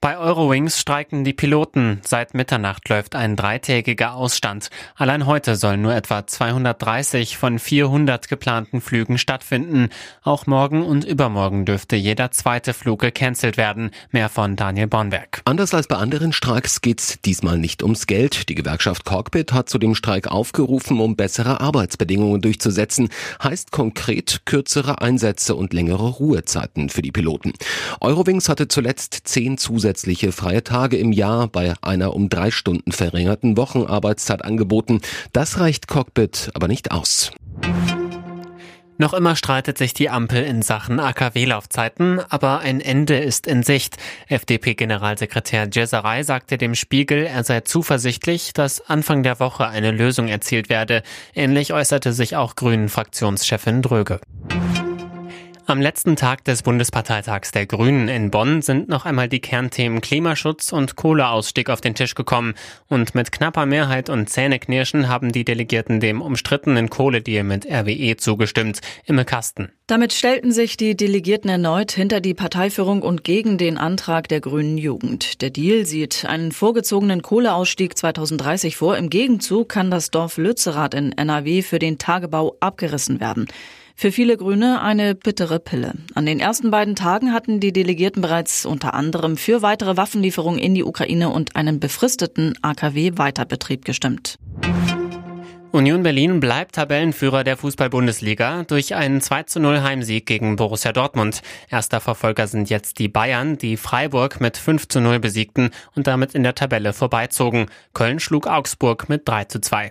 Bei Eurowings streiken die Piloten. Seit Mitternacht läuft ein dreitägiger Ausstand. Allein heute sollen nur etwa 230 von 400 geplanten Flügen stattfinden. Auch morgen und übermorgen dürfte jeder zweite Flug gecancelt werden. Mehr von Daniel Bornberg. Anders als bei anderen Streiks geht's diesmal nicht ums Geld. Die Gewerkschaft Cockpit hat zu dem Streik aufgerufen, um bessere Arbeitsbedingungen durchzusetzen. Heißt konkret kürzere Einsätze und längere Ruhezeiten für die Piloten. Eurowings hatte zuletzt zehn zusätzliche zusätzliche freie Tage im Jahr bei einer um drei Stunden verringerten Wochenarbeitszeit angeboten. Das reicht Cockpit aber nicht aus. Noch immer streitet sich die Ampel in Sachen AKW-Laufzeiten, aber ein Ende ist in Sicht. FDP-Generalsekretär Jeserei sagte dem Spiegel, er sei zuversichtlich, dass Anfang der Woche eine Lösung erzielt werde. Ähnlich äußerte sich auch Grünen-Fraktionschefin Dröge. Am letzten Tag des Bundesparteitags der Grünen in Bonn sind noch einmal die Kernthemen Klimaschutz und Kohleausstieg auf den Tisch gekommen. Und mit knapper Mehrheit und Zähneknirschen haben die Delegierten dem umstrittenen Kohledeal mit RWE zugestimmt. Imme Kasten. Damit stellten sich die Delegierten erneut hinter die Parteiführung und gegen den Antrag der Grünen Jugend. Der Deal sieht einen vorgezogenen Kohleausstieg 2030 vor. Im Gegenzug kann das Dorf Lützerath in NRW für den Tagebau abgerissen werden. Für viele Grüne eine bittere Pille. An den ersten beiden Tagen hatten die Delegierten bereits unter anderem für weitere Waffenlieferungen in die Ukraine und einen befristeten AKW-Weiterbetrieb gestimmt. Union Berlin bleibt Tabellenführer der Fußball-Bundesliga durch einen 2 zu 0 Heimsieg gegen Borussia Dortmund. Erster Verfolger sind jetzt die Bayern, die Freiburg mit 5 zu 0 besiegten und damit in der Tabelle vorbeizogen. Köln schlug Augsburg mit 3 zu 2.